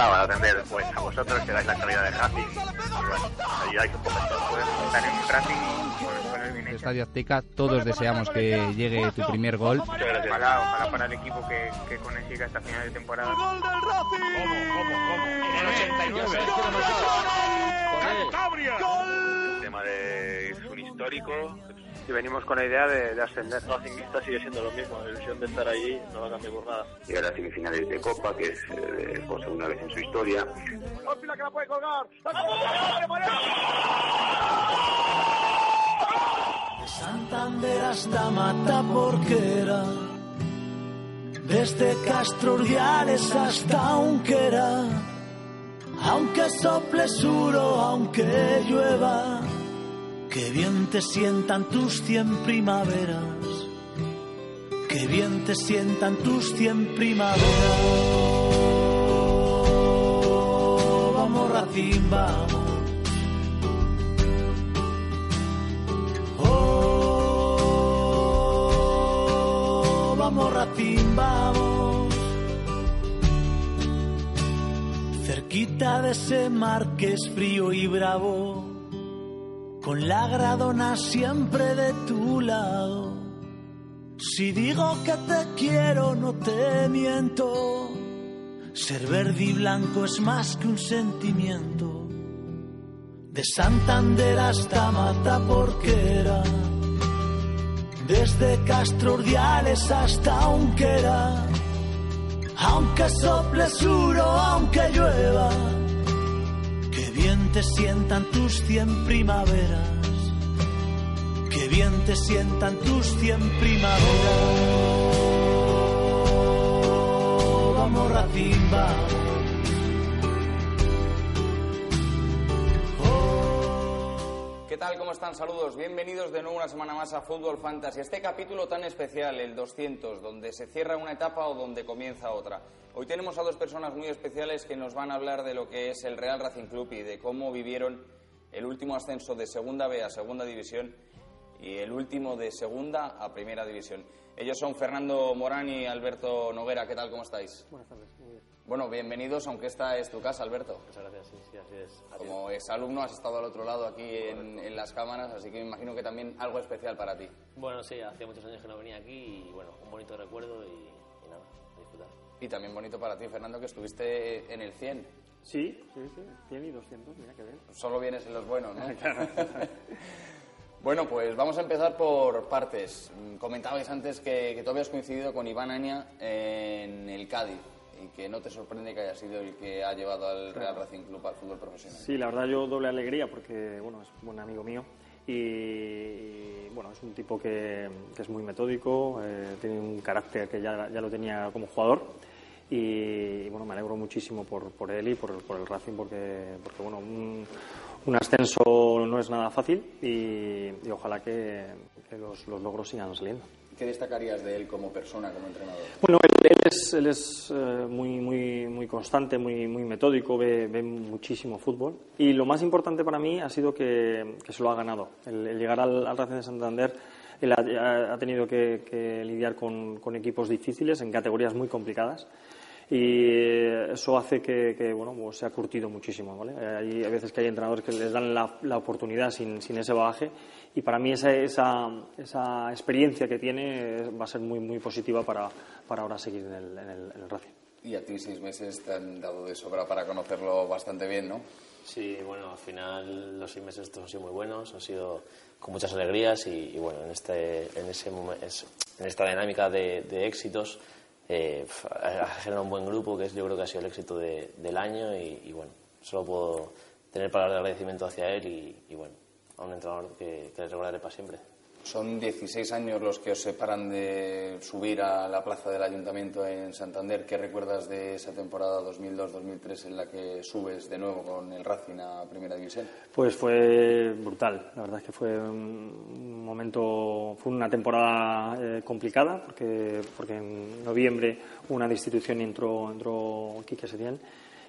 Encantado de atender pues, a vosotros, que dais la calidad de Racing. Ayudáis un poco en todo. Estar en Racing hecho. Estadio Azteca, todos deseamos que llegue tu primer gol. Muchas gracias. Ojalá, ojalá para el equipo que, que consiga esta final de temporada. ¡Gol del Racing! ¿Cómo, cómo, cómo? En el 89. El tema de, es un histórico y venimos con la idea de, de ascender. Racingista sigue siendo lo mismo, la ilusión de estar allí no va a cambiar por nada. llegar a semifinales de Copa, que es eh, por segunda vez en su historia. ¡Ópila que la puede colgar! Santander hasta Mata Porquera, desde Castro Urdiales hasta Unquera, aunque sople suro, aunque llueva, que bien te sientan tus cien primaveras, que bien te sientan tus cien primaveras. Vamos Racing, vamos. Oh, vamos Racing, vamos. Cerquita de ese mar que es frío y bravo, con la gradona siempre de tu lado. Si digo que te quiero, no te miento. Ser verde y blanco es más que un sentimiento. De Santander hasta Mata Porquera, desde Castro Urdiales hasta Unquera, aunque sople suro, aunque llueva, bien te sientan tus cien primaveras, que bien te sientan tus cien primaveras. Racing, vamos. ¿Qué están? Saludos. Bienvenidos de nuevo una semana más a Fútbol Fantasy. Este capítulo tan especial, el 200, donde se cierra una etapa o donde comienza otra. Hoy tenemos a dos personas muy especiales que nos van a hablar de lo que es el Real Racing Club y de cómo vivieron el último ascenso de Segunda B a Segunda División y el último de Segunda a Primera División. Ellos son Fernando Morán y Alberto Noguera. ¿Qué tal? ¿Cómo estáis? Buenas tardes. Muy bien. Bueno, bienvenidos, aunque esta es tu casa, Alberto. Muchas gracias. Sí, sí, así es. Así Como exalumno has estado al otro lado aquí en, en las cámaras, así que me imagino que también algo especial para ti. Bueno, sí, hacía muchos años que no venía aquí y bueno, un bonito recuerdo y, y nada, a disfrutar. Y también bonito para ti, Fernando, que estuviste en el 100. Sí, sí, sí. 100 y 200, mira que bien. Solo vienes en los buenos, ¿no? bueno, pues vamos a empezar por partes. Mm, Comentabais antes que, que tú habías coincidido con Iván Aña en el Cádiz y que no te sorprende que haya sido el que ha llevado al Real Racing Club al fútbol profesional. Sí, la verdad yo doble alegría porque, bueno, es un buen amigo mío y, y, bueno, es un tipo que, que es muy metódico, eh, tiene un carácter que ya, ya lo tenía como jugador y, bueno, me alegro muchísimo por, por él y por, por el Racing porque, porque bueno, un, un ascenso no es nada fácil y, y ojalá que, que los, los logros sigan saliendo. ¿Qué destacarías de él como persona, como entrenador? Bueno, él, él es, él es eh, muy, muy, muy constante, muy, muy metódico, ve, ve muchísimo fútbol. Y lo más importante para mí ha sido que, que se lo ha ganado. El, el llegar al, al Racing de Santander, él ha, ha tenido que, que lidiar con, con equipos difíciles en categorías muy complicadas y eso hace que, que, bueno pues se ha curtido muchísimo ¿vale? Eh, hay a veces que hay entrenadores que les dan la, la oportunidad sin, sin, ese bagaje y para mí esa, esa, esa, experiencia que tiene va a ser muy muy positiva para, para ahora seguir en el, en, el, en el Racing y a ti seis meses te han dado de sobra para conocerlo bastante bien, ¿no? Sí, bueno, al final los seis meses estos han sido muy buenos, han sido con muchas alegrías y, y bueno, en, este, en, ese, en esta dinámica de, de éxitos eh, ha generado un buen grupo que es, yo creo que ha sido el éxito de, del año y, bueno, solo puedo tener palabras de agradecimiento hacia él y, y bueno, a un entrenador que, que le recordaré para siempre. Son 16 años los que os separan de subir a la plaza del ayuntamiento en Santander. ¿Qué recuerdas de esa temporada 2002-2003 en la que subes de nuevo con el Racing a Primera División? Pues fue brutal. La verdad es que fue un momento, fue una temporada eh, complicada porque, porque en noviembre una destitución entró, entró Quique Setién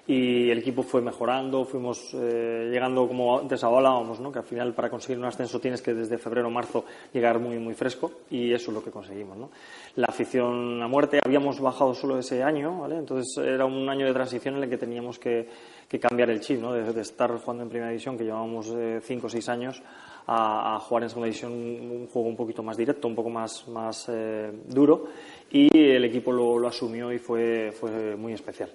y el equipo fue mejorando, fuimos eh, llegando como antes hablábamos, ¿no? que al final para conseguir un ascenso tienes que desde febrero o marzo llegar muy muy fresco y eso es lo que conseguimos. ¿no? La afición a muerte, habíamos bajado solo ese año, ¿vale? entonces era un año de transición en el que teníamos que, que cambiar el chip, ¿no? de, estar jugando en primera división, que llevábamos eh, cinco o seis años, a, jugar en segunda división un juego un poquito más directo, un poco más, más eh, duro y el equipo lo, lo asumió y fue, fue muy especial.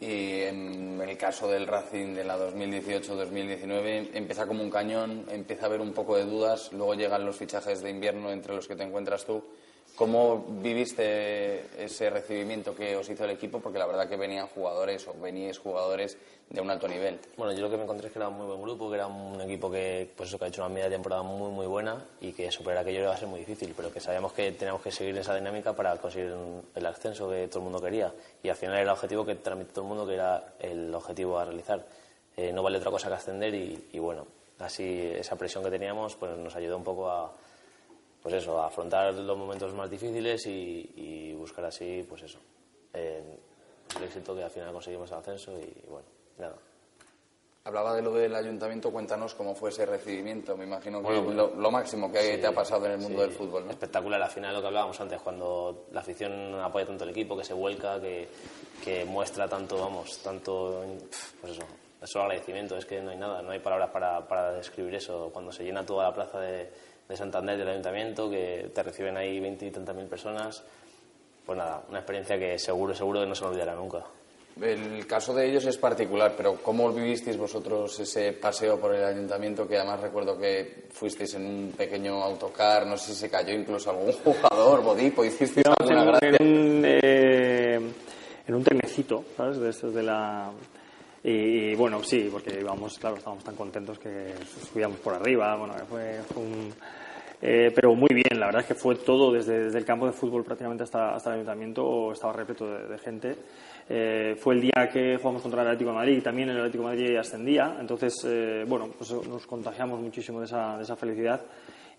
Y en el caso del Racing de la 2018-2019 empieza como un cañón, empieza a haber un poco de dudas, luego llegan los fichajes de invierno entre los que te encuentras tú. ¿Cómo viviste ese recibimiento que os hizo el equipo? Porque la verdad que venían jugadores o veníais jugadores de un alto nivel. Bueno, yo lo que me encontré es que era un muy buen grupo, que era un equipo que, pues eso, que ha hecho una media temporada muy, muy buena y que superar aquello iba a ser muy difícil, pero que sabíamos que teníamos que seguir esa dinámica para conseguir el ascenso que todo el mundo quería. Y al final era el objetivo que transmite todo el mundo, que era el objetivo a realizar. Eh, no vale otra cosa que ascender y, y bueno, así esa presión que teníamos pues nos ayudó un poco a pues eso, afrontar los momentos más difíciles y, buscar así, pues eso, el éxito que al final conseguimos el ascenso y bueno, nada. Hablaba de lo del ayuntamiento, cuéntanos cómo fue ese recibimiento. Me imagino que lo, máximo que te ha pasado en el mundo del fútbol. ¿no? Espectacular, al final lo que hablábamos antes, cuando la afición apoya tanto el equipo, que se vuelca, que, que muestra tanto, vamos, tanto, pues eso, eso agradecimiento, es que no hay nada, no hay palabras para, para describir eso. Cuando se llena toda la plaza de, de Santander, del Ayuntamiento, que te reciben ahí veinte y tantas mil personas. Pues nada, una experiencia que seguro, seguro que no se me olvidará nunca. El caso de ellos es particular, pero ¿cómo vivisteis vosotros ese paseo por el ayuntamiento? Que además recuerdo que fuisteis en un pequeño autocar, no sé si se cayó incluso algún jugador, Bodipo, hicisteis alguna gracia. En un, eh, en un trenecito, ¿sabes? De estos de la. Y, bueno, sí, porque íbamos, claro, estábamos tan contentos que subíamos por arriba, bueno, fue, fue un eh, pero muy bien, la verdad es que fue todo, desde, desde el campo de fútbol prácticamente hasta, hasta el ayuntamiento, estaba repleto de, gente. Eh, fue el día que jugamos contra el Atlético de Madrid y también el Atlético de Madrid ascendía. Entonces, eh, bueno, pues nos contagiamos muchísimo de esa, de esa felicidad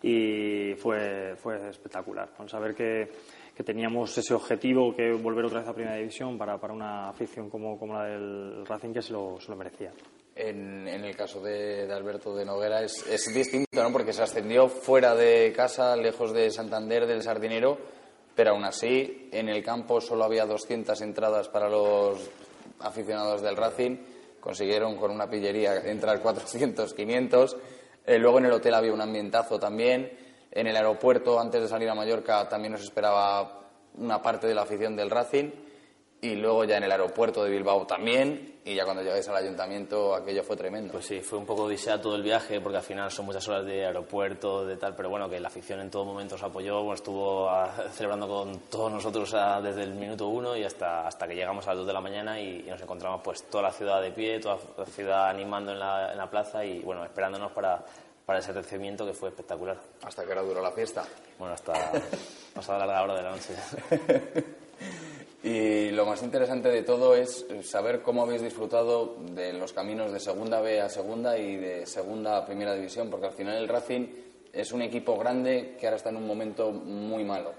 y fue, fue espectacular. Con saber que, que, teníamos ese objetivo, que volver otra vez a Primera División para, para una afición como, como la del Racing que se lo, se lo merecía en, el caso de, Alberto de Noguera es, distinto, ¿no? Porque se ascendió fuera de casa, lejos de Santander, del Sardinero, pero aún así en el campo solo había 200 entradas para los aficionados del Racing. Consiguieron con una pillería entrar 400, 500. Eh, luego en el hotel había un ambientazo también. En el aeropuerto, antes de salir a Mallorca, también nos esperaba una parte de la afición del Racing. Y luego ya en el aeropuerto de Bilbao también, y ya cuando llegáis al ayuntamiento aquello fue tremendo. Pues sí, fue un poco odisea todo el viaje, porque al final son muchas horas de aeropuerto, de tal, pero bueno, que la afición en todo momento os apoyó, estuvo ah, celebrando con todos nosotros ah, desde el minuto uno y hasta, hasta que llegamos a las dos de la mañana y, nos encontramos pues toda la ciudad de pie, toda la ciudad animando en la, en la plaza y bueno, esperándonos para, para ese recibimiento que fue espectacular. ¿Hasta que hora duró la fiesta? Bueno, hasta pasada la larga hora de la noche. Y lo más interesante de todo es saber cómo habéis disfrutado de los caminos de segunda B a segunda y de segunda a primera división, porque al final el Racing es un equipo grande que ahora está en un momento muy malo.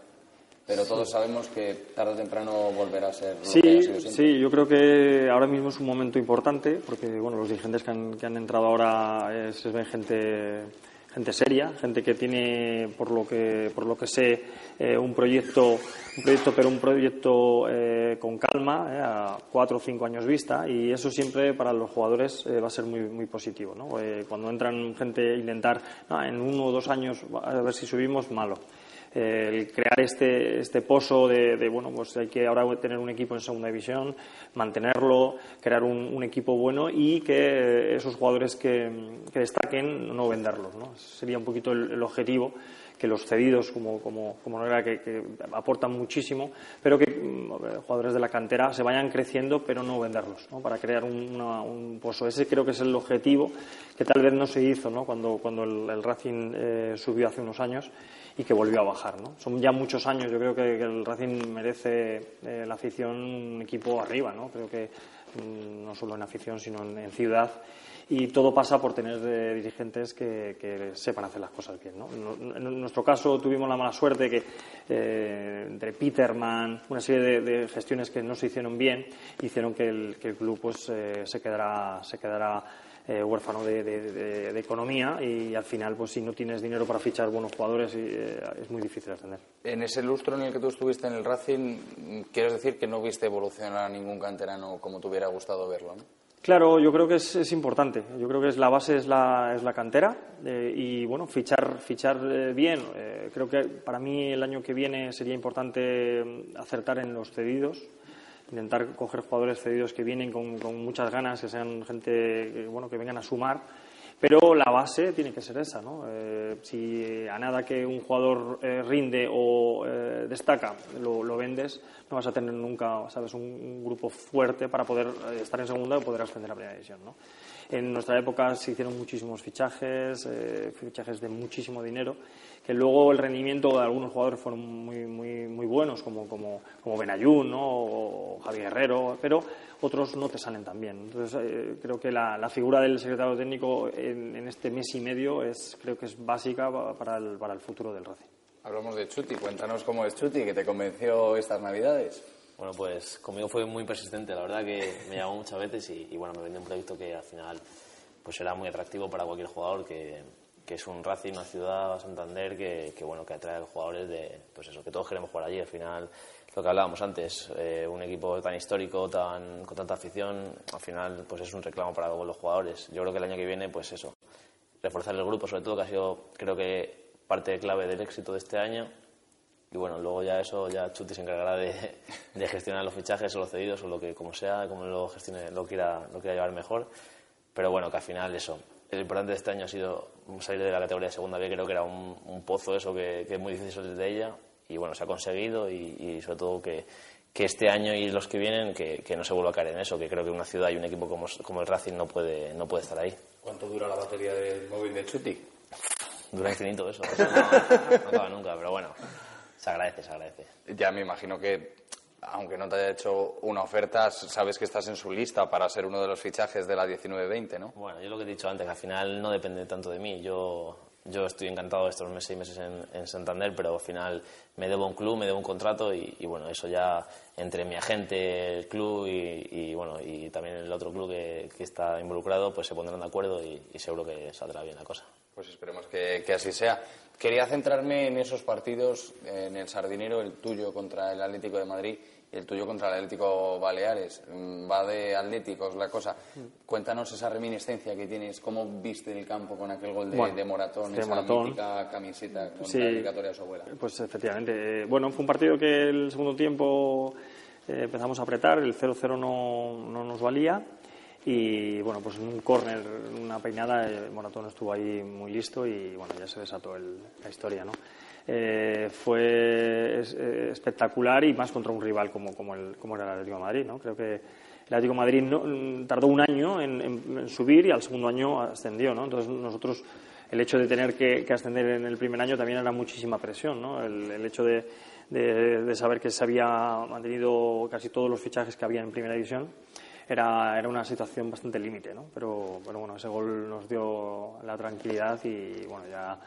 Pero todos sabemos que tarde o temprano volverá a ser. Lo sí, que ha sido sí, yo creo que ahora mismo es un momento importante, porque bueno, los dirigentes que han, que han entrado ahora es, ven gente gente seria, gente que tiene, por lo que, por lo que sé, eh, un proyecto, un proyecto, pero un proyecto eh, con calma, eh, a cuatro o cinco años vista, y eso siempre para los jugadores va a ser muy, muy positivo. cuando entran gente a intentar, en uno o dos años, a ver si subimos, malo. El crear este, este pozo de, de, bueno, pues hay que ahora tener un equipo en segunda división, mantenerlo, crear un, equipo bueno y que esos jugadores que, destaquen no venderlos. ¿no? Sería un poquito el objetivo que los cedidos, como, como, como era, que, que, aportan muchísimo, pero que mm, jugadores de la cantera se vayan creciendo, pero no venderlos, ¿no? para crear un, un, pozo. Ese creo que es el objetivo que tal vez no se hizo ¿no? cuando, cuando el, Racing eh, subió hace unos años y que volvió a bajar. ¿no? Son ya muchos años, yo creo que, el Racing merece eh, la afición un equipo arriba, ¿no? creo que mm, no solo en afición, sino en ciudad y todo pasa por tener eh, dirigentes que, sepan hacer las cosas bien. ¿no? En nuestro caso tuvimos la mala suerte que eh, entre Peterman, una serie de, gestiones que no se hicieron bien, hicieron que el, club pues, eh, se quedara, se quedara huérfano de, economía y al final, pues si no tienes dinero para fichar buenos jugadores, es muy difícil ascender. En ese lustro en el que tú estuviste en el Racing, quieres decir que no viste evolucionar a ningún canterano como te hubiera gustado verlo, ¿no? Claro, yo creo que es, importante. Yo creo que es la base es la, es la cantera eh, y bueno, fichar, fichar eh, bien. Eh, creo que para mí el año que viene sería importante mm, acertar en los cedidos, intentar coger jugadores cedidos que vienen con, muchas ganas, que sean gente bueno que vengan a sumar pero la base tiene que ser esa, ¿no? Eh, si a nada que un jugador eh, rinde o eh, destaca lo, vendes, no vas a tener nunca, ¿sabes?, un, grupo fuerte para poder estar en segunda o poder ascender a primera división, ¿no? En nuestra época se hicieron muchísimos fichajes, fichajes de muchísimo dinero, que luego el rendimiento de algunos jugadores fueron muy, muy, muy buenos, como, como, como Benayún, ¿no? o Javier Guerrero, pero otros no te salen tan bien. Entonces, eh, creo que la, figura del secretario técnico en, este mes y medio es, creo que es básica para el, para el futuro del Racing. Hablamos de Chuti, cuéntanos cómo es Chuti, que te convenció estas Navidades. Bueno, pues conmigo fue muy persistente, la verdad que me llamó muchas veces y, bueno, me vendió un proyecto que al final pues era muy atractivo para cualquier jugador que, que es un Racing, una ciudad, Santander, que, que, bueno, que atrae a los jugadores de, pues eso, que todos queremos jugar allí. Al final lo que hablábamos antes, eh, un equipo tan histórico, tan, con tanta afición, al final pues es un reclamo para los jugadores. Yo creo que el año que viene, pues eso, reforzar el grupo, sobre todo, que ha sido, creo que, parte clave del éxito de este año. Y bueno, luego ya eso, ya Chuti se encargará de, de gestionar los fichajes o los cedidos o lo que, como sea, como lo gestione, lo quiera, lo quiera llevar mejor. Pero bueno, que al final eso, el importante de este año ha sido salir de la categoría de segunda B, creo que era un, un pozo eso que, que, es muy difícil salir de ella y bueno, se ha conseguido y, sobre todo que, que, este año y los que vienen que, que, no se vuelva a caer en eso, que creo que una ciudad y un equipo como, como el Racing no puede, no puede estar ahí. ¿Cuánto dura la batería del móvil de Chuti? Dura infinito eso, eso no, no acaba nunca, pero bueno, se agradece, se agradece. Ya me imagino que aunque no te haya hecho una oferta, sabes que estás en su lista para ser uno de los fichajes de la 19-20, ¿no? Bueno, yo lo que he dicho antes, que al final no depende tanto de mí. Yo yo estoy encantado de estos meses, seis meses en, Santander, pero al final me debo un club, me debo un contrato y, bueno, eso ya entre mi agente, el club y, bueno, y también el otro club que, está involucrado, pues se pondrán de acuerdo y, seguro que saldrá bien la cosa. Pues esperemos que, que así sea. Quería centrarme en esos partidos, en el Sardinero, el tuyo contra el Atlético de Madrid el tuyo contra el Atlético Baleares. Mm, va de Atléticos la cosa. Cuéntanos esa reminiscencia que tienes, cómo viste el campo con aquel gol de, Moratón, esa Moratón. camiseta con la dedicatoria a su abuela. Pues efectivamente. Eh, bueno, fue un partido que el segundo tiempo eh, empezamos a apretar, el 0-0 no, no nos valía. Y bueno, pues en un córner, una peinada, eh, Moratón estuvo ahí muy listo y bueno, ya se desató la historia, ¿no? Eh, fue eh, espectacular y más contra un rival como, como, el, como era el Atlético Madrid. ¿no? Creo que el Atlético Madrid no, mm, tardó un año en, subir y al segundo año ascendió. ¿no? Entonces nosotros el hecho de tener que, ascender en el primer año también era muchísima presión. ¿no? El, hecho de, de, saber que se había mantenido casi todos los fichajes que había en primera división era, era una situación bastante límite. ¿no? Pero, pero bueno, ese gol nos dio la tranquilidad y bueno, ya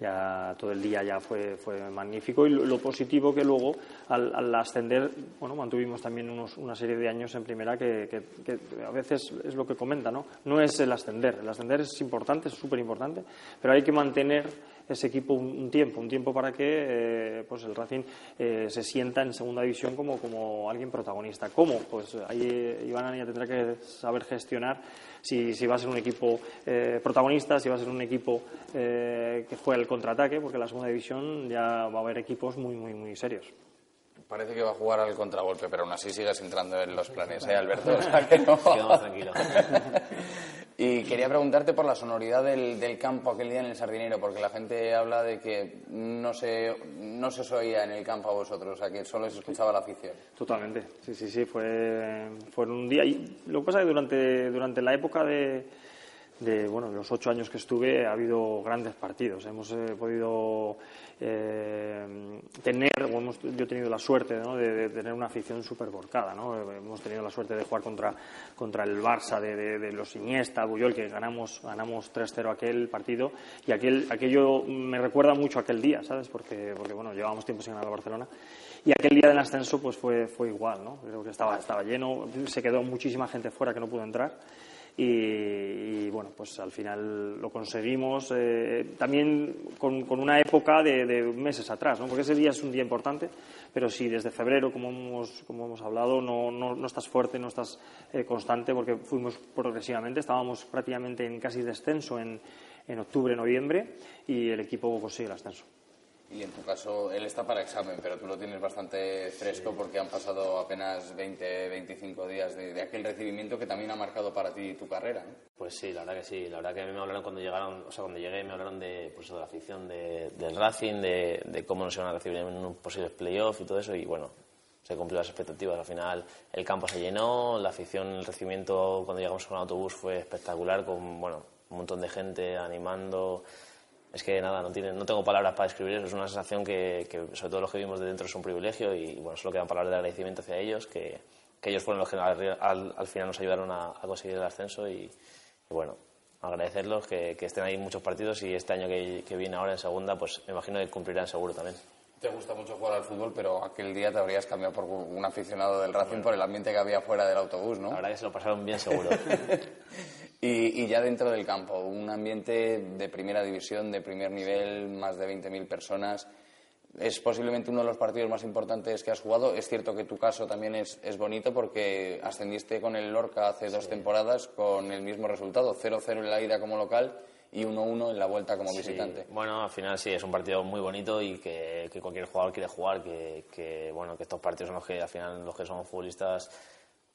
ya todo el día ya fue, fue magnífico y lo, positivo que luego al, ascender bueno mantuvimos también unos, una serie de años en primera que, que, a veces es lo que comenta no no es el ascender el ascender es importante es súper importante pero hay que mantener ese equipo un, tiempo, un tiempo para que pues el Racing se sienta en segunda división como, como alguien protagonista. ¿Cómo? Pues ahí Iván Anaya tendrá que saber gestionar si, si va a ser un equipo protagonista, si va a ser un equipo que juegue el contraataque, porque en la segunda división ya va a haber equipos muy, muy, muy serios. Parece que va a jugar al contragolpe, pero aún así sigues entrando en los planes, ¿eh, Alberto? O sea que no. tranquilo. y quería preguntarte por la sonoridad del, campo aquel día en el Sardinero, porque la gente habla de que no se, no se oía en el campo a vosotros, o sea que solo se escuchaba la afición. Totalmente, sí, sí, sí, fue, fue un día. Y lo que pasa es que durante, durante la época de de bueno, los ocho años que estuve ha habido grandes partidos. Hemos eh, podido eh, tener, hemos, yo he tenido la suerte de, tener una afición súper volcada. ¿no? Hemos tenido la suerte de jugar contra, contra el Barça de, los Iniesta, Buyol, que ganamos, ganamos 3-0 aquel partido. Y aquel, aquello me recuerda mucho aquel día, ¿sabes? Porque, porque bueno, llevábamos tiempo sin ganar a Barcelona. Y aquel día del ascenso pues fue, fue igual, ¿no? Creo que estaba, estaba lleno, se quedó muchísima gente fuera que no pudo entrar y, bueno, pues al final lo conseguimos eh, también con, una época de, meses atrás, ¿no? porque ese día es un día importante, pero si desde febrero, como hemos, como hemos hablado, no, no, estás fuerte, no estás eh, constante, porque fuimos progresivamente, estábamos prácticamente en casi descenso en, en octubre, noviembre, y el equipo consigue el ascenso. Y en tu caso, él está para examen, pero tú lo tienes bastante fresco porque han pasado apenas 20, 25 días de, aquel recibimiento que también ha marcado para ti tu carrera. Pues sí, la verdad que sí. La verdad que a mí me hablaron cuando llegaron, o sea, cuando llegué me hablaron de, pues, de la afición del Racing, de, cómo nos iban a recibir en un posible playoff y todo eso. Y bueno, se cumplió las expectativas. Al final el campo se llenó, la afición, el recibimiento cuando llegamos con el autobús fue espectacular, con bueno, un montón de gente animando es que nada, no, tiene, no tengo palabras para describir eso. Es una sensación que, sobre todo los que vivimos de dentro es un privilegio y bueno, solo quedan palabras de agradecimiento hacia ellos, que, ellos fueron los que al, final nos ayudaron a, conseguir el ascenso y, bueno, agradecerlos que, estén ahí muchos partidos y este año que, que, viene ahora en segunda, pues me imagino que cumplirán seguro también. Te gusta mucho jugar al fútbol, pero aquel día te habrías cambiado por un aficionado del Racing por el ambiente que había fuera del autobús, ¿no? La verdad que se lo pasaron bien seguro. Y, ya dentro del campo, un ambiente de primera división, de primer nivel, más de 20.000 personas. Es posiblemente uno de los partidos más importantes que has jugado. Es cierto que tu caso también es, es bonito porque ascendiste con el Lorca hace dos temporadas con el mismo resultado, 0-0 en la ida como local y 1-1 en la vuelta como visitante. Bueno, al final sí, es un partido muy bonito y que, que cualquier jugador quiere jugar, que, que, bueno, que estos partidos son los que al final los que somos futbolistas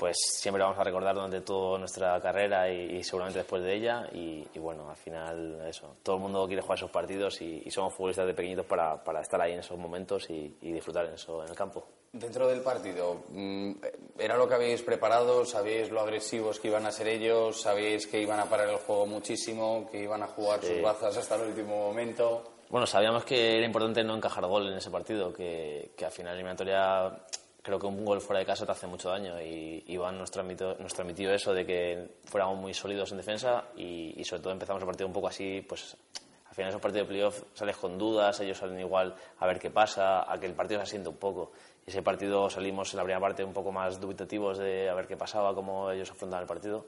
pues siempre vamos a recordar durante toda nuestra carrera y, seguramente después de ella. Y, bueno, al final, eso, todo el mundo quiere jugar esos partidos y, somos futbolistas de pequeñitos para, para, estar ahí en esos momentos y, disfrutar en eso en el campo. Dentro del partido, mm, ¿era lo que habéis preparado? ¿Sabíais lo agresivos que iban a ser ellos? ¿Sabíais que iban a parar el juego muchísimo? ¿Que iban a jugar sus bazas hasta el último momento? Bueno, sabíamos que era importante no encajar gol en ese partido, que, que al final la eliminatoria creo que un gol fuera de casa te hace mucho daño y Iván nos transmitió, nos transmitió eso de que fuéramos muy sólidos en defensa y, sobre todo empezamos el partido un poco así, pues al final esos partidos de playoff sales con dudas, ellos salen igual a ver qué pasa, a que el partido se asiente un poco. Y ese partido salimos en la primera parte un poco más dubitativos de a ver qué pasaba, cómo ellos afrontaban el partido.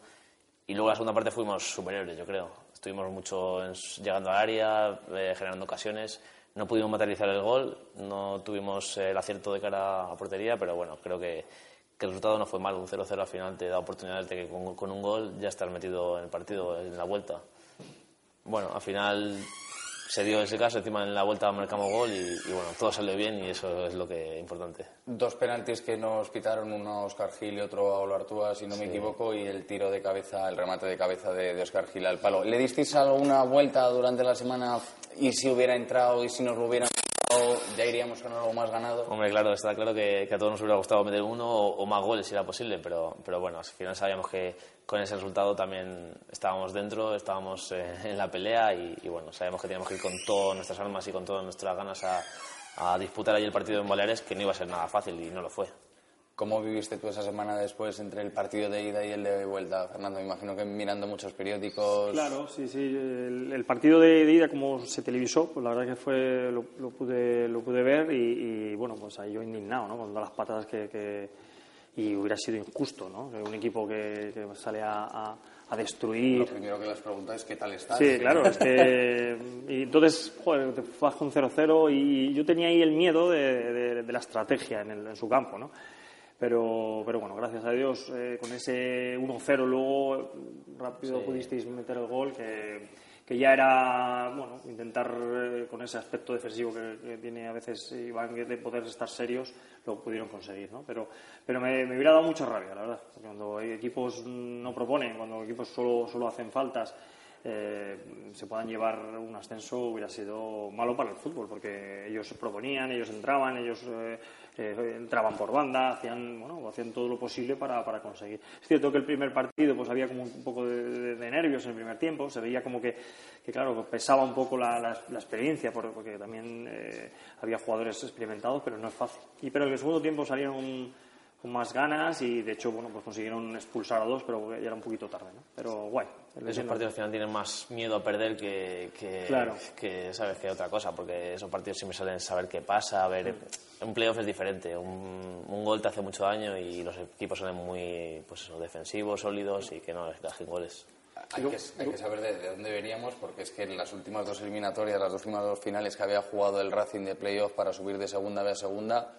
Y luego la segunda parte fuimos superiores, yo creo. Estuvimos mucho llegando al área, eh, generando ocasiones no pudimos materializar el gol, no tuvimos el acierto de cara a portería, pero bueno, creo que, el resultado no fue mal. Un 0-0 al final te da oportunidades de que con, un gol ya estar metido en el partido, en la vuelta. Bueno, al final se dio ese caso, encima en la vuelta marcamos gol y, bueno, todo salió bien y eso es lo que es importante. Dos penaltis que nos quitaron, uno a Oscar Gil y otro a Olo Artúa, si no me equivoco, y el tiro de cabeza, el remate de cabeza de, de Oscar Gil al palo. ¿Le disteis alguna vuelta durante la semana y si hubiera entrado y si nos lo hubieran ya iríamos con algo más ganado. Hombre, claro, está claro que, a todos nos hubiera gustado meter uno o, más goles si era posible, pero, pero bueno, al final sabíamos que con ese resultado también estábamos dentro, estábamos eh, en la pelea y, bueno, sabíamos que teníamos que ir con todas nuestras armas y con todas nuestras ganas a, a disputar ahí el partido en Baleares, que no iba a ser nada fácil y no lo fue. ¿Cómo viviste tú esa semana después entre el partido de ida y el de vuelta, Fernando? Me imagino que mirando muchos periódicos. Claro, sí, sí. El, partido de, ida, como se televisó, pues la verdad que fue lo, pude lo pude ver y, bueno, pues ahí yo indignado, ¿no? Con todas las patadas que, y hubiera sido injusto, ¿no? Un equipo que, que sale a, a, a, destruir. Lo primero que les pregunto es qué tal estás. Sí, claro, es que. Y entonces, joder, te vas con 0-0 y yo tenía ahí el miedo de, de, de la estrategia en, el, en, su campo, ¿no? Pero, pero bueno, gracias a Dios, eh, con ese 1-0 luego rápido sí. pudisteis meter el gol que que ya era bueno intentar eh, con ese aspecto defensivo que, que, tiene a veces Iván de poder estar serios lo pudieron conseguir ¿no? pero pero me, me, hubiera dado mucha rabia la verdad cuando equipos no proponen cuando equipos solo solo hacen faltas eh, se puedan llevar un ascenso hubiera sido malo para el fútbol porque ellos proponían ellos entraban ellos eh, eh, entraban por banda, hacían, bueno, hacían todo lo posible para, para, conseguir. Es cierto que el primer partido pues había como un poco de, de, de nervios en el primer tiempo, se veía como que, que claro, pesaba un poco la, la, la experiencia, porque también eh, había jugadores experimentados, pero no es fácil. Y pero en el segundo tiempo salieron con más ganas y de hecho bueno pues consiguieron expulsar a dos pero ya era un poquito tarde ¿no? pero guay esos partidos al final tienen más miedo a perder que, que, claro. que sabes que otra cosa porque esos partidos siempre salen saber qué pasa a ver mm. un playoff es diferente un, un, gol te hace mucho daño y los equipos salen muy pues eso, defensivos sólidos y que no les cajen goles hay que, hay que, saber de, de, dónde veníamos, porque es que en las últimas dos eliminatorias, las dos últimas dos finales que había jugado el Racing de playoff para subir de segunda B a segunda,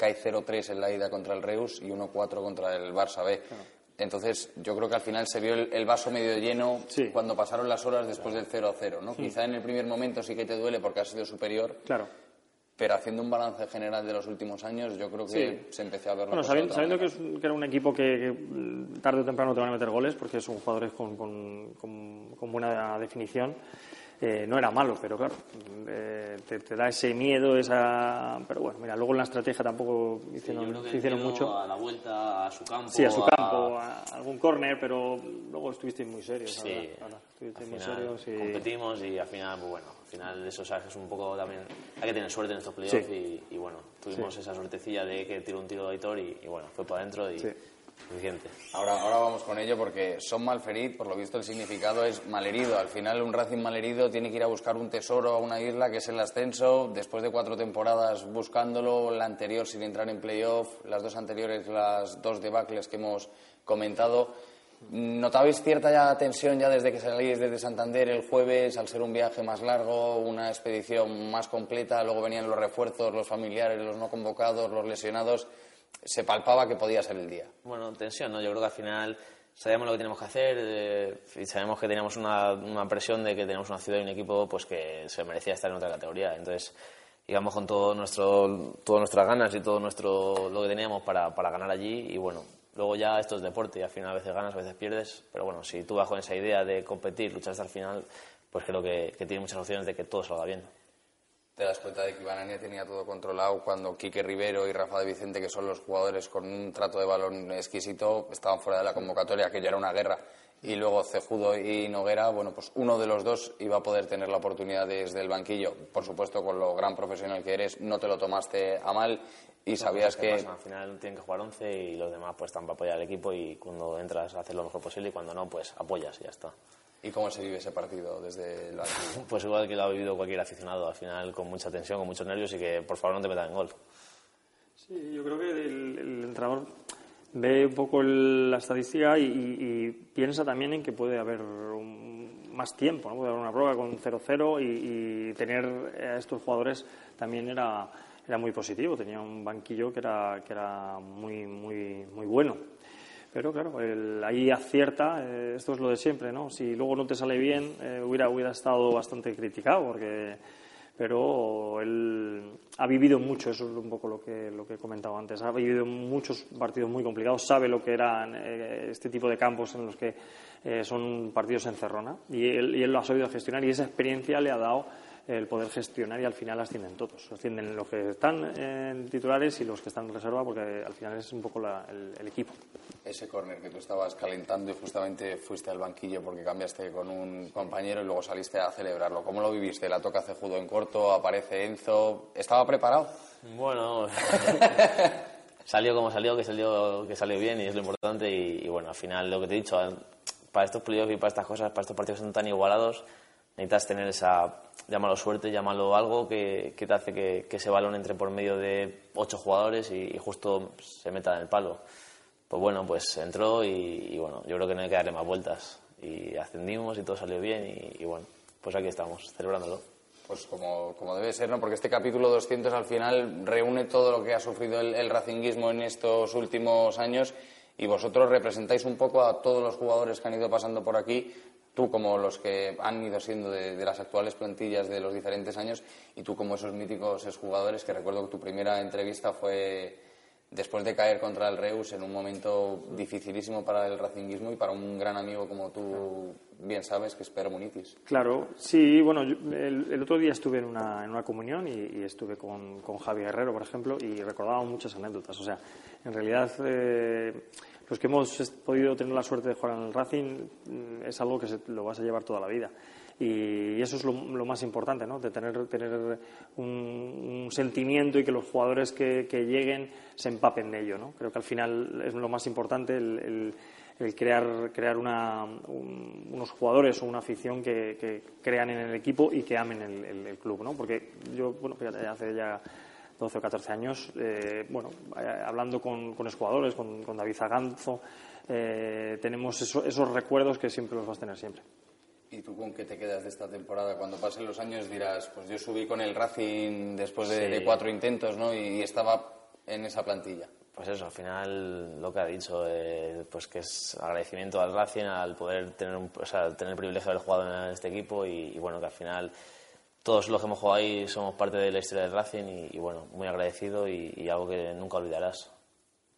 cae 0-3 en la ida contra el Reus y 1-4 contra el Barça B. Claro. Entonces, yo creo que al final se vio el, el vaso medio lleno sí. cuando pasaron las horas después del 0-0, ¿no? Sí. Quizá en el primer momento sí que te duele porque has sido superior. Claro. Pero haciendo un balance general de los últimos años, yo creo que sí. se empezó a ver bueno, sabiendo, sabiendo que, es, que, era un equipo que, que, tarde o temprano te van a meter goles, porque son jugadores con, con, con, con buena definición eh, no era malo, pero claro, eh, te, te, da ese miedo, esa. Pero bueno, mira, luego en la estrategia tampoco hicieron, sí, hicieron mucho. A la vuelta, a su campo. Sí, a su campo, a, algún córner, pero luego estuvisteis muy serios. Sí, muy serios y... competimos y al final, pues bueno, al final eso sabes es un poco también. Hay que tener suerte en estos playoffs sí. y, y, bueno, tuvimos esa suertecilla de que tiró un tiro de Aitor y, y bueno, fue para adentro y. Ahora, ahora vamos con ello porque son malferit, por lo visto el significado es malherido. Al final un Racing malherido tiene que ir a buscar un tesoro a una isla que es el ascenso, después de cuatro temporadas buscándolo, la anterior sin entrar en playoff, las dos anteriores, las dos debacles que hemos comentado. ¿Notabais cierta ya tensión ya desde que salís desde Santander el jueves, al ser un viaje más largo, una expedición más completa, luego venían los refuerzos, los familiares, los no convocados, los lesionados? Se palpaba que podía ser el día. Bueno, tensión, ¿no? Yo creo que al final sabíamos lo que teníamos que hacer eh, y sabemos que teníamos una, una, presión de que teníamos una ciudad y un equipo pues que se merecía estar en otra categoría. Entonces íbamos con todo nuestro, todas nuestras ganas y todo nuestro lo que teníamos para, para ganar allí y bueno, luego ya esto es deporte y al final a veces ganas, a veces pierdes, pero bueno, si tú vas con esa idea de competir, luchar hasta el final, pues creo que, que tiene muchas opciones de que todo salga bien te das cuenta de que Ibanania tenía todo controlado cuando Quique Rivero y Rafa de Vicente, que son los jugadores con un trato de balón exquisito, estaban fuera de la convocatoria, que ya era una guerra. Y luego Cejudo y Noguera, bueno, pues uno de los dos iba a poder tener la oportunidad desde el banquillo. Por supuesto, con lo gran profesional que eres, no te lo tomaste a mal y sabías que... Pasa, al final tienen que jugar 11 y los demás pues están para apoyar al equipo y cuando entras a hacer lo mejor posible y cuando no, pues apoyas y ya está. ¿Y cómo se vive ese partido desde el Pues igual que lo ha vivido cualquier aficionado, al final con mucha tensión, con muchos nervios y que por favor no te metan en gol. Sí, yo creo que el, el entrenador ve un poco el, la estadística y, y, y, piensa también en que puede haber un, más tiempo, ¿no? puede haber una prueba con 0-0 y, y, tener a estos jugadores también era, era muy positivo, tenía un banquillo que era, que era muy, muy, muy bueno. Pero claro, el, ahí acierta, eh, esto es lo de siempre, ¿no? Si luego no te sale bien, eh, hubiera, hubiera estado bastante criticado, porque, pero él ha vivido mucho, eso es un poco lo que, lo que he comentado antes, ha vivido muchos partidos muy complicados, sabe lo que eran eh, este tipo de campos en los que eh, son partidos en cerrona, y él, y él lo ha sabido gestionar y esa experiencia le ha dado el poder gestionar y al final ascienden todos. Ascienden los que están en titulares y los que están en reserva porque al final es un poco la, el, el, equipo. Ese córner que tú estabas calentando y justamente fuiste al banquillo porque cambiaste con un compañero y luego saliste a celebrarlo. ¿Cómo lo viviste? La toca Cejudo en corto, aparece Enzo. ¿Estaba preparado? Bueno, salió como salió, que salió, que salió bien y es lo importante y, y bueno, al final lo que te he dicho, para estos playoffs y para estas cosas, para estos partidos que son tan igualados, necesitas tener esa, llámalo suerte, llámalo algo que, que te hace que, que, ese balón entre por medio de ocho jugadores y, y, justo se meta en el palo. pues bueno, pues entró y, bueno, yo creo que no hay que darle más vueltas. Y ascendimos y todo salió bien y, bueno, pues aquí estamos, celebrándolo. Pues como, como, debe ser, ¿no? Porque este capítulo 200 al final reúne todo lo que ha sufrido el, el racinguismo en estos últimos años y vosotros representáis un poco a todos los jugadores que han ido pasando por aquí, tú como los que han ido siendo de, de las actuales plantillas de los diferentes años y tú como esos míticos jugadores que recuerdo que tu primera entrevista fue después de caer contra el Reus en un momento dificilísimo para el racinguismo y para un gran amigo como tú bien sabes, que es Pedro Munitis. Claro, sí, bueno, el, otro día estuve en una, en una comunión y, estuve con, con Javi Guerrero, por ejemplo, y recordaba muchas anécdotas. O sea, en realidad, eh, los que hemos podido tener la suerte de jugar en el Racing mm, es algo que se, lo vas a llevar toda la vida y eso es lo, más importante, ¿no? de tener, tener un, sentimiento y que los jugadores que, lleguen se empapen de ello. ¿no? Creo que al final es lo más importante el, crear, crear una, unos jugadores o una afición que, crean en el equipo y que amen el, club. ¿no? Porque yo, bueno, hace ya 12 o 14 años, eh, bueno, eh, hablando con, con jugadores, con, David Zaganzo, eh, tenemos esos recuerdos que siempre los vas a tener siempre. ¿Y tú con qué te quedas de esta temporada? Cuando pasen los años dirás, pues yo subí con el Racing después de, cuatro intentos, ¿no? Y, estaba en esa plantilla. Pues eso, al final lo que ha dicho, eh, pues que es agradecimiento al Racing al poder tener, un, o sea, tener el privilegio de haber jugado en este equipo y, bueno, que al final todos los que hemos jugado ahí somos parte de la historia del Racing y, bueno, muy agradecido y algo que nunca olvidarás.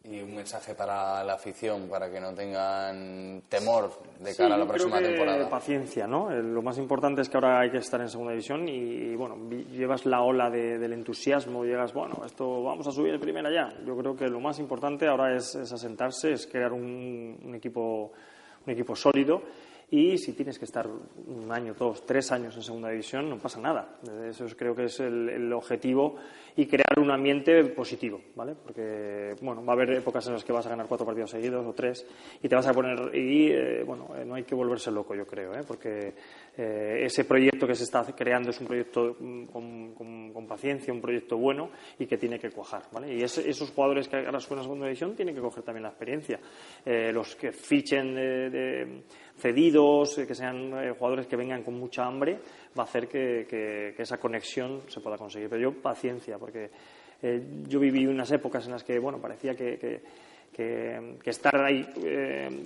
Y un mensaje para la afición, para que no tengan temor de cara a la próxima creo que temporada. Paciencia, ¿no? Eh, lo más importante es que ahora hay que estar en segunda división y, bueno, llevas la ola del entusiasmo, llegas, bueno, esto vamos a subir el primera ya. Yo creo que lo más importante ahora es, asentarse, es crear un, un, equipo, un equipo sólido y si tienes que estar un año, dos, tres años en segunda división, no pasa nada. Eso creo que es el, objetivo y crear un ambiente positivo, ¿vale? Porque, bueno, va a haber épocas en las que vas a ganar cuatro partidos seguidos o tres y te vas a poner... Y, eh, bueno, eh, no hay que volverse loco, yo creo, ¿eh? Porque ese proyecto que se está creando es un proyecto mm, con, paciencia, un proyecto bueno y que tiene que cuajar, ¿vale? Y esos jugadores que ahora suenan a segunda división tienen que coger también la experiencia. los que fichen de cedidos, eh, que sean eh, jugadores que vengan con mucha hambre, va a hacer que, esa conexión se pueda conseguir. Pero yo, paciencia, porque eh, yo viví unas épocas en las que, bueno, parecía que, estar ahí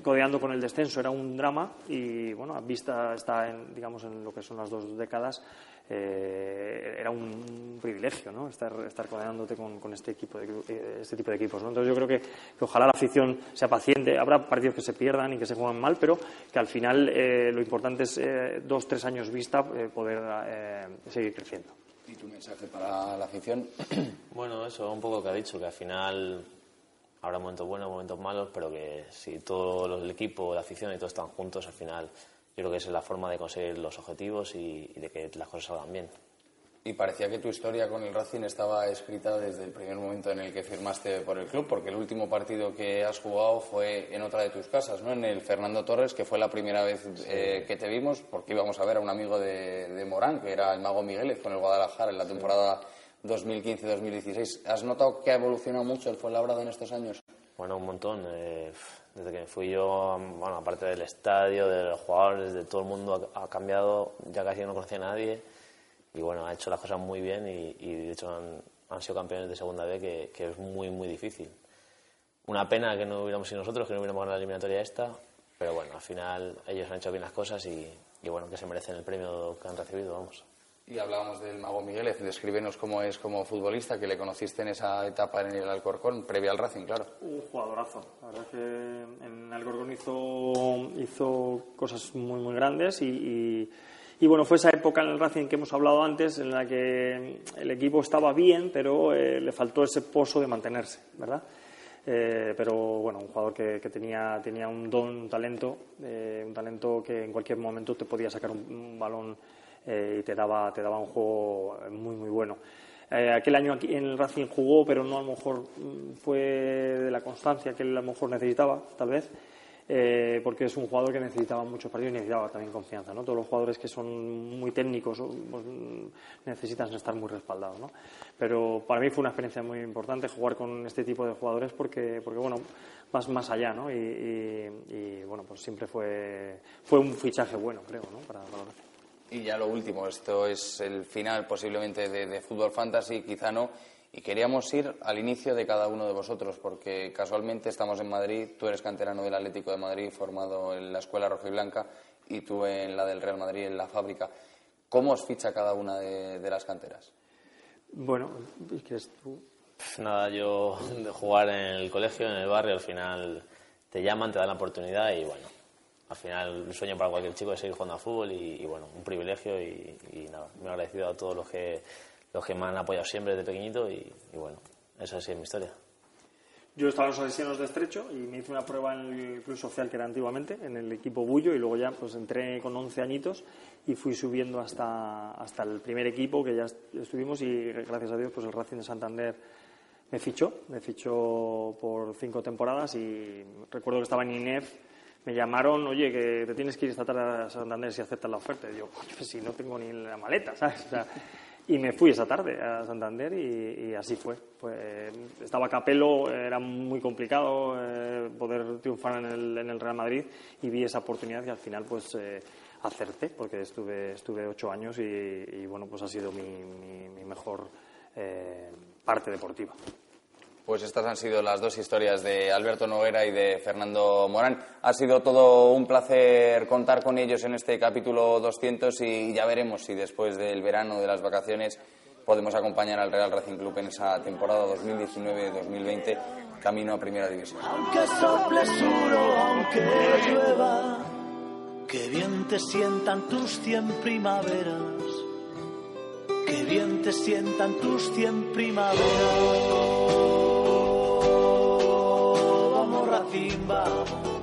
codeando con el descenso era un drama y, bueno, a vista está, en, digamos, en lo que son las dos décadas, eh, era un privilegio ¿no? estar, estar codeándote con, este, equipo de, eh, este tipo de equipos. ¿no? Entonces yo creo que, ojalá la afición sea paciente. Habrá partidos que se pierdan y que se juegan mal, pero que al final eh, lo importante es dos, tres años vista poder seguir creciendo. ¿Y tu mensaje para la afición? Bueno, eso un poco que ha dicho, que al final habrá momentos buenos, momentos malos, pero que si todo el equipo, la afición y todos están juntos, al final yo creo que es la forma de conseguir los objetivos y, de que las cosas salgan bien. Y parecía que tu historia con el Racing estaba escrita desde el primer momento en el que firmaste por el club, porque el último partido que has jugado fue en otra de tus casas, ¿no? En el Fernando Torres, que fue la primera vez eh, que te vimos, porque íbamos a ver a un amigo de, Morán, que era el mago Migueles, con el Guadalajara en la temporada 2015-2016. ¿Has notado que ha evolucionado mucho el Fuenlabrada en estos años? Bueno, un montón. Eh, desde que fui yo, bueno, aparte del estadio, de los jugadores, de todo el mundo ha, cambiado, ya casi no conocía a nadie y bueno, ha hecho las cosas muy bien y, de hecho han, sido campeones de segunda vez que, que, es muy, muy difícil. Una pena que no hubiéramos sido nosotros, que no hubiéramos ganado la eliminatoria esta, pero bueno, al final ellos han hecho bien las cosas y, y bueno, que se merecen el premio que han recibido, vamos. Y hablábamos del Mago Miguel, descríbenos cómo es como futbolista, que le conociste en esa etapa en el Alcorcón, previa al Racing, claro. Un jugadorazo. La verdad que en Alcorcón hizo, hizo cosas muy, muy grandes y, y, bueno, fue esa época en el Racing que hemos hablado antes, en la que el equipo estaba bien, pero eh, le faltó ese pozo de mantenerse, ¿verdad? Eh, pero bueno, un jugador que, tenía, tenía un don, un talento, eh, un talento que en cualquier momento te podía sacar un balón eh, y te daba, te daba un juego muy, muy bueno. Eh, aquel año aquí en el Racing jugó, pero no a lo mejor mm, fue de la constancia que él a lo mejor necesitaba, tal vez. Eh, porque es un jugador que necesitaba muchos partidos y necesitaba también confianza. ¿no? Todos los jugadores que son muy técnicos pues, necesitan estar muy respaldados. ¿no? Pero para mí fue una experiencia muy importante jugar con este tipo de jugadores porque, porque bueno, vas más allá, ¿no? Y, y- y, bueno, pues siempre fue, fue un fichaje bueno, creo, ¿no? Para, para. Y ya lo último, esto es el final posiblemente de, de Fútbol Fantasy, quizá no. Y queríamos ir al inicio de cada uno de vosotros, porque casualmente estamos en Madrid, tú eres canterano del Atlético de Madrid, formado en la Escuela Roja y Blanca, y tú en la del Real Madrid, en la fábrica. ¿Cómo os ficha cada una de, de las canteras? Bueno, ¿y qué es tú? Pf, Nada, yo de jugar en el colegio, en el barrio, al final te llaman, te dan la oportunidad y bueno, al final un sueño para cualquier chico es seguir jugando a fútbol y, y, bueno, un privilegio y, y nada, me he agradecido a todos los que, los que me han apoyado siempre desde pequeñito y, y bueno, esa ha sido mi historia. Yo estaba en los Salesianos de Estrecho y me hice una prueba en el club social que era antiguamente, en el equipo Bullo, y luego ya pues entré con 11 añitos y fui subiendo hasta, hasta el primer equipo que ya est- estuvimos y gracias a Dios pues el Racing de Santander me fichó, me fichó por cinco temporadas y recuerdo que estaba en INEF, me llamaron, oye, que te tienes que ir esta tarde a Santander si aceptas la oferta. Y digo, coño, pues si no tengo ni la maleta, ¿sabes? Y me fui esa tarde a Santander y, así fue. Pues, estaba a capelo, era muy complicado eh, poder triunfar en el, en el Real Madrid y vi esa oportunidad y al final pues eh, acerté porque estuve, estuve ocho años y, y, bueno, pues ha sido mi, mi- mi mejor eh, parte deportiva. Pues estas han sido las dos historias de Alberto Noguera y de Fernando Morán. Ha sido todo un placer contar con ellos en este capítulo 200 y ya veremos si después del verano, de las vacaciones, podemos acompañar al Real Racing Club en esa temporada 2019-2020 camino a Primera División. Aunque sople suro, aunque llueva, que bien te sientan tus cien primaveras, que bien te sientan tus cien primaveras. Vamos Racing, vamos.